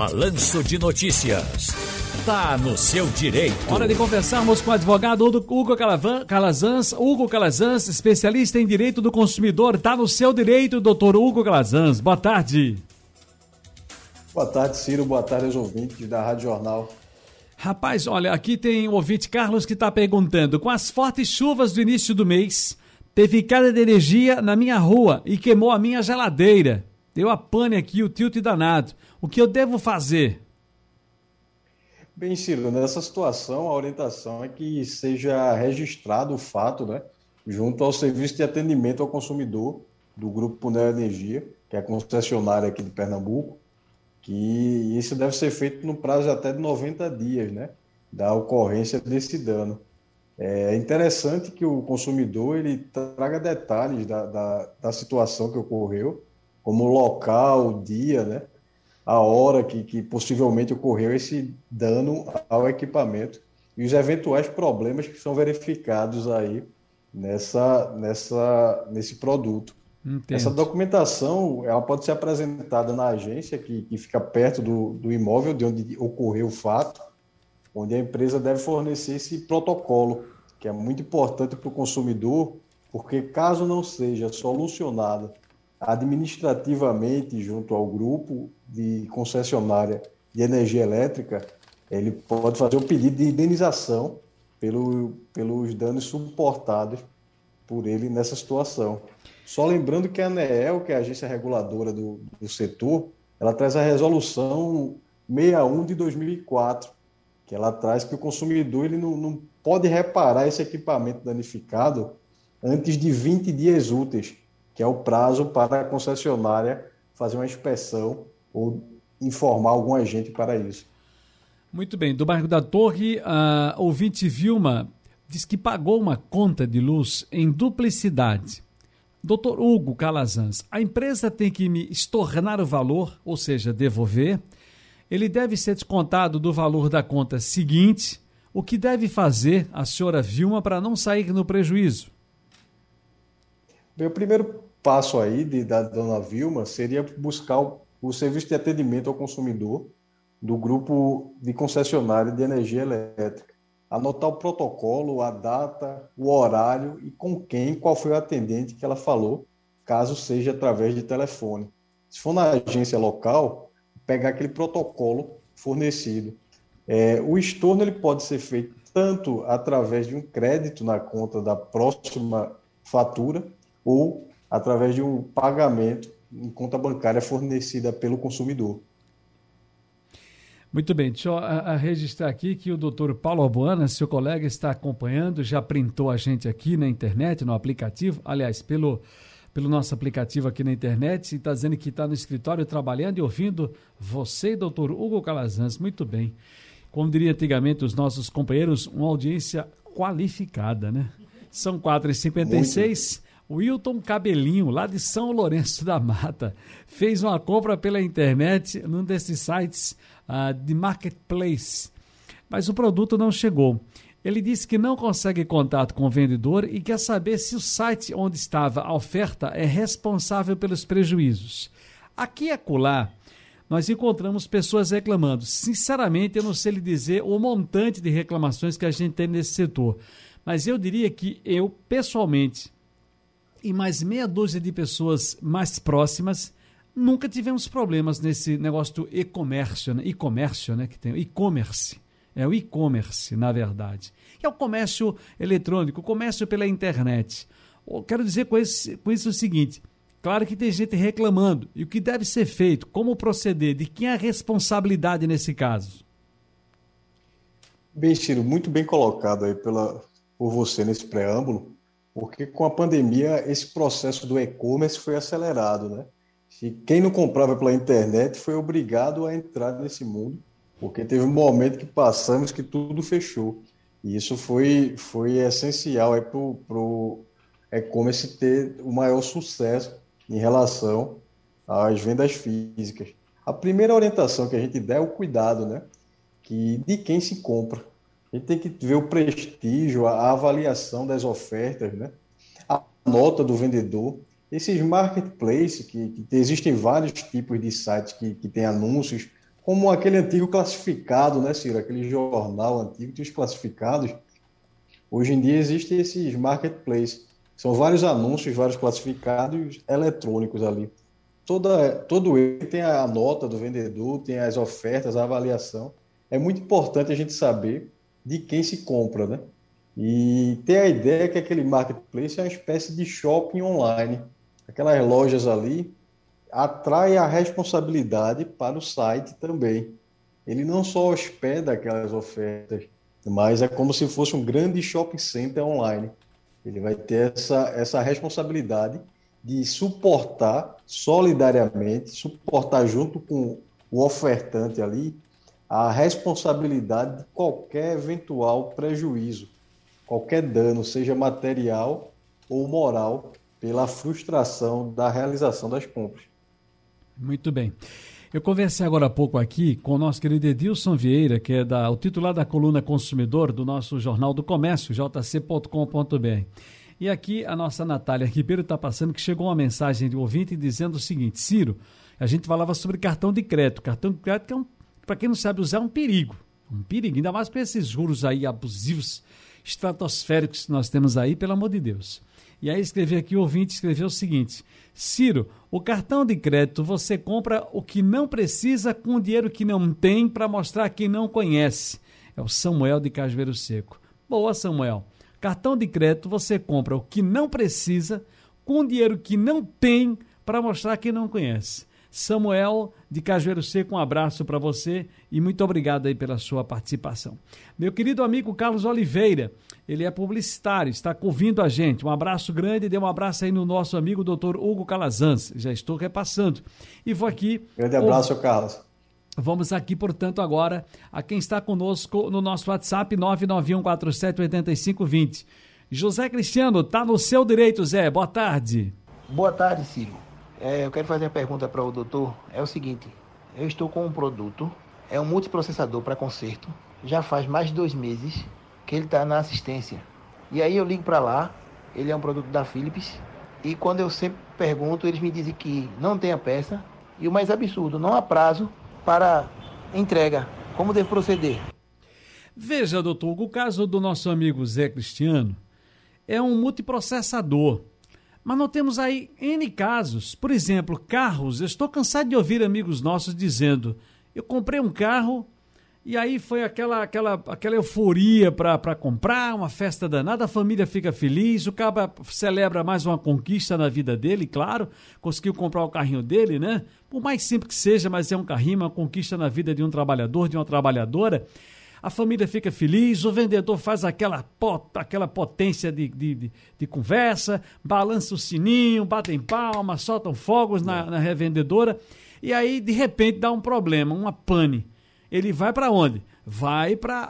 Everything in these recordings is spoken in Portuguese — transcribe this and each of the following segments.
Balanço de Notícias. Tá no seu direito. Hora de conversarmos com o advogado Hugo Calazans. Hugo Calazans, especialista em direito do consumidor. Tá no seu direito, doutor Hugo Calazans. Boa tarde. Boa tarde, Ciro. Boa tarde aos ouvintes da Rádio Jornal. Rapaz, olha, aqui tem o ouvinte Carlos que está perguntando: com as fortes chuvas do início do mês, teve queda de energia na minha rua e queimou a minha geladeira. Deu a pane aqui, o tilt danado. O que eu devo fazer? Bem, Ciro, nessa situação, a orientação é que seja registrado o fato, né, junto ao Serviço de Atendimento ao Consumidor do Grupo Neo Energia, que é a concessionária aqui de Pernambuco, que isso deve ser feito no prazo de até de 90 dias, né, da ocorrência desse dano. É interessante que o consumidor ele traga detalhes da, da, da situação que ocorreu, como local, dia, né, a hora que, que possivelmente ocorreu esse dano ao equipamento e os eventuais problemas que são verificados aí nessa, nessa, nesse produto. Entendo. Essa documentação ela pode ser apresentada na agência que, que fica perto do, do imóvel de onde ocorreu o fato, onde a empresa deve fornecer esse protocolo, que é muito importante para o consumidor, porque caso não seja solucionada administrativamente junto ao grupo de concessionária de energia elétrica, ele pode fazer o pedido de indenização pelo, pelos danos suportados por ele nessa situação. Só lembrando que a ANEEL, que é a agência reguladora do, do setor, ela traz a resolução 61 de 2004, que ela traz que o consumidor ele não, não pode reparar esse equipamento danificado antes de 20 dias úteis, que é o prazo para a concessionária fazer uma inspeção ou informar algum agente para isso. Muito bem. Do bairro da Torre, a ouvinte Vilma diz que pagou uma conta de luz em duplicidade. Doutor Hugo Calazans, a empresa tem que me estornar o valor, ou seja, devolver. Ele deve ser descontado do valor da conta seguinte. O que deve fazer a senhora Vilma para não sair no prejuízo? Bem, o primeiro passo aí de, da dona Vilma seria buscar o, o serviço de atendimento ao consumidor do grupo de concessionária de energia elétrica anotar o protocolo, a data, o horário e com quem, qual foi o atendente que ela falou, caso seja através de telefone. Se for na agência local, pegar aquele protocolo fornecido. É, o estorno ele pode ser feito tanto através de um crédito na conta da próxima fatura ou através de um pagamento em conta bancária fornecida pelo consumidor. Muito bem, deixa eu a, a registrar aqui que o doutor Paulo Albuana, seu colega, está acompanhando, já printou a gente aqui na internet, no aplicativo, aliás, pelo, pelo nosso aplicativo aqui na internet, e está dizendo que está no escritório trabalhando e ouvindo você, doutor Hugo Calazans. Muito bem. Como diria antigamente os nossos companheiros, uma audiência qualificada, né? São 4h56. Wilton Cabelinho, lá de São Lourenço da Mata, fez uma compra pela internet num desses sites uh, de marketplace, mas o produto não chegou. Ele disse que não consegue contato com o vendedor e quer saber se o site onde estava a oferta é responsável pelos prejuízos. Aqui e acolá, nós encontramos pessoas reclamando. Sinceramente, eu não sei lhe dizer o montante de reclamações que a gente tem nesse setor, mas eu diria que eu, pessoalmente, e mais meia dúzia de pessoas mais próximas, nunca tivemos problemas nesse negócio do e-comércio, né? e-comércio, né? Que tem e-commerce. É o e-commerce, na verdade. é o comércio eletrônico, o comércio pela internet. Eu quero dizer com, esse, com isso o seguinte: claro que tem gente reclamando. E o que deve ser feito? Como proceder? De quem é a responsabilidade nesse caso? Bem, Ciro, muito bem colocado aí pela, por você nesse preâmbulo, porque com a pandemia esse processo do e-commerce foi acelerado, né? Se quem não comprava pela internet foi obrigado a entrar nesse mundo, porque teve um momento que passamos que tudo fechou. E isso foi, foi essencial para o e-commerce ter o maior sucesso em relação às vendas físicas. A primeira orientação que a gente dá é o cuidado, né? Que, de quem se compra. A gente tem que ver o prestígio, a avaliação das ofertas, né? a nota do vendedor. Esses marketplaces, que, que existem vários tipos de sites que, que têm anúncios como aquele antigo classificado, né, Ciro? Aquele jornal antigo, tinha os classificados. Hoje em dia existem esses marketplaces. São vários anúncios, vários classificados eletrônicos ali. Toda, todo ele tem a nota do vendedor, tem as ofertas, a avaliação. É muito importante a gente saber de quem se compra, né? E ter a ideia que aquele marketplace é uma espécie de shopping online. Aquelas lojas ali atrai a responsabilidade para o site também. Ele não só hospeda aquelas ofertas, mas é como se fosse um grande shopping center online. Ele vai ter essa, essa responsabilidade de suportar solidariamente, suportar junto com o ofertante ali, a responsabilidade de qualquer eventual prejuízo, qualquer dano, seja material ou moral, pela frustração da realização das compras. Muito bem. Eu conversei agora há pouco aqui com o nosso querido Edilson Vieira, que é da, o titular da coluna Consumidor do nosso Jornal do Comércio, jc.com.br. E aqui a nossa Natália Ribeiro está passando que chegou uma mensagem de um ouvinte dizendo o seguinte: Ciro, a gente falava sobre cartão de crédito. Cartão de crédito, é um, para quem não sabe usar, é um perigo. Um perigo, ainda mais com esses juros aí abusivos, estratosféricos que nós temos aí, pelo amor de Deus. E aí escrevi aqui, o ouvinte escreveu o seguinte: Ciro, o cartão de crédito você compra o que não precisa com o dinheiro que não tem para mostrar quem não conhece. É o Samuel de Cajueiro Seco. Boa, Samuel. Cartão de crédito você compra o que não precisa com o dinheiro que não tem para mostrar quem não conhece. Samuel de Cajueiro Seco, um abraço para você e muito obrigado aí pela sua participação. Meu querido amigo Carlos Oliveira, ele é publicitário, está ouvindo a gente. Um abraço grande, dê um abraço aí no nosso amigo doutor Hugo Calazans. Já estou repassando. E vou aqui. Grande abraço, Carlos. Vamos aqui, portanto, agora a quem está conosco no nosso WhatsApp 991478520. José Cristiano, está no seu direito, Zé. Boa tarde. Boa tarde, Ciro. É, eu quero fazer uma pergunta para o doutor. É o seguinte: eu estou com um produto, é um multiprocessador para conserto, já faz mais de dois meses que ele está na assistência. E aí eu ligo para lá, ele é um produto da Philips, e quando eu sempre pergunto, eles me dizem que não tem a peça, e o mais absurdo, não há prazo para entrega. Como devo proceder? Veja, doutor, o caso do nosso amigo Zé Cristiano é um multiprocessador. Mas nós temos aí N casos. Por exemplo, carros. Eu estou cansado de ouvir amigos nossos dizendo: eu comprei um carro e aí foi aquela, aquela, aquela euforia para comprar, uma festa danada, a família fica feliz, o cara celebra mais uma conquista na vida dele, claro, conseguiu comprar o carrinho dele, né? Por mais simples que seja, mas é um carrinho, uma conquista na vida de um trabalhador, de uma trabalhadora a família fica feliz, o vendedor faz aquela, pot, aquela potência de, de, de, de, conversa, balança o sininho, batem palmas, soltam fogos na, na revendedora, e aí de repente dá um problema, uma pane. Ele vai para onde? Vai para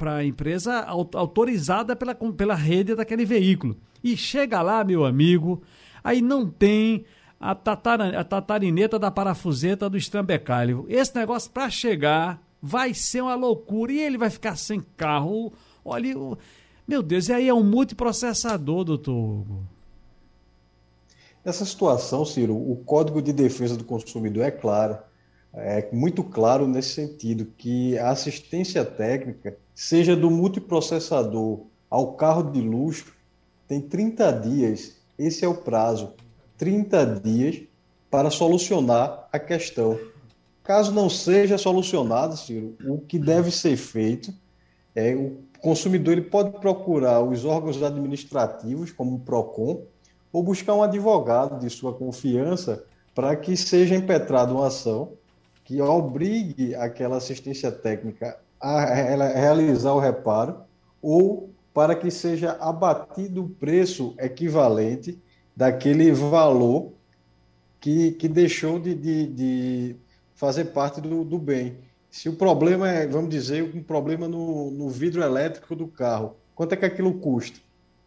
a empresa autorizada pela, pela rede daquele veículo. E chega lá, meu amigo, aí não tem a, tatara, a tatarineta da parafuseta do estrambecalho. Esse negócio para chegar vai ser uma loucura e ele vai ficar sem carro. Olha, meu Deus, e aí é um multiprocessador, doutor Hugo. Nessa situação, Ciro, o Código de Defesa do Consumidor é claro, é muito claro nesse sentido, que a assistência técnica, seja do multiprocessador ao carro de luxo, tem 30 dias, esse é o prazo, 30 dias para solucionar a questão. Caso não seja solucionado, Ciro, o que deve ser feito é o consumidor ele pode procurar os órgãos administrativos, como o PROCON, ou buscar um advogado de sua confiança para que seja impetrada uma ação que obrigue aquela assistência técnica a realizar o reparo ou para que seja abatido o preço equivalente daquele valor que, que deixou de, de, de fazer parte do, do bem. Se o problema é, vamos dizer, um problema no, no vidro elétrico do carro, quanto é que aquilo custa?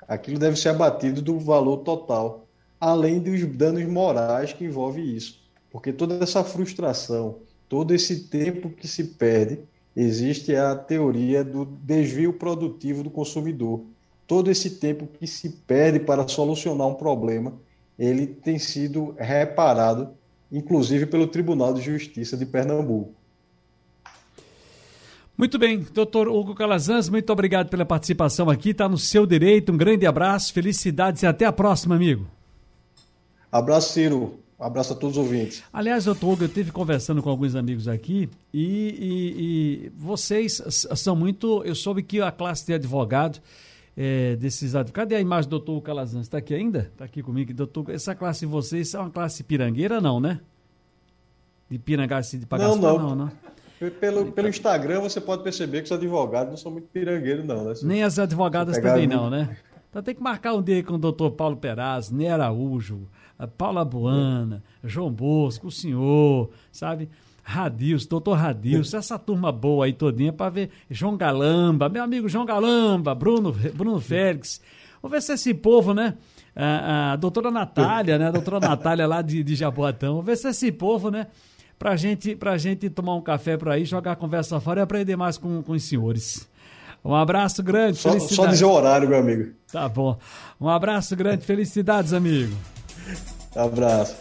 Aquilo deve ser abatido do valor total, além dos danos morais que envolve isso. Porque toda essa frustração, todo esse tempo que se perde, existe a teoria do desvio produtivo do consumidor. Todo esse tempo que se perde para solucionar um problema, ele tem sido reparado inclusive pelo Tribunal de Justiça de Pernambuco. Muito bem, doutor Hugo Calazans, muito obrigado pela participação aqui, está no seu direito, um grande abraço, felicidades e até a próxima, amigo. Abraço, Ciro. Abraço a todos os ouvintes. Aliás, doutor Hugo, eu estive conversando com alguns amigos aqui e, e, e, vocês são muito. Eu soube que a classe de advogado, é, desses advogados. Cadê a imagem do doutor Calazans? Está aqui ainda? Está aqui comigo, doutor. Essa classe de vocês é uma classe pirangueira, não, né? De pirangaço de pagar não, não, não, não. Pelo, pelo Instagram você pode perceber que os advogados não são muito pirangueiros, não, né? Nem as advogadas também não, né? Então tem que marcar um dia com o doutor Paulo Peraz, Ney Araújo, Paula Buana, João Bosco, o senhor, sabe? Radilson, doutor Radilson, essa turma boa aí todinha para ver João Galamba, meu amigo João Galamba, Bruno, Bruno Félix. Vamos ver se esse povo, né? A, a doutora Natália, né? A doutora Natália lá de, de Jaboatão. Vamos ver se esse povo, né? pra gente, pra gente tomar um café por aí, jogar a conversa fora e aprender mais com, com os senhores. Um abraço grande, só, só dizer o horário, meu amigo. Tá bom. Um abraço grande, felicidades, amigo. Abraço.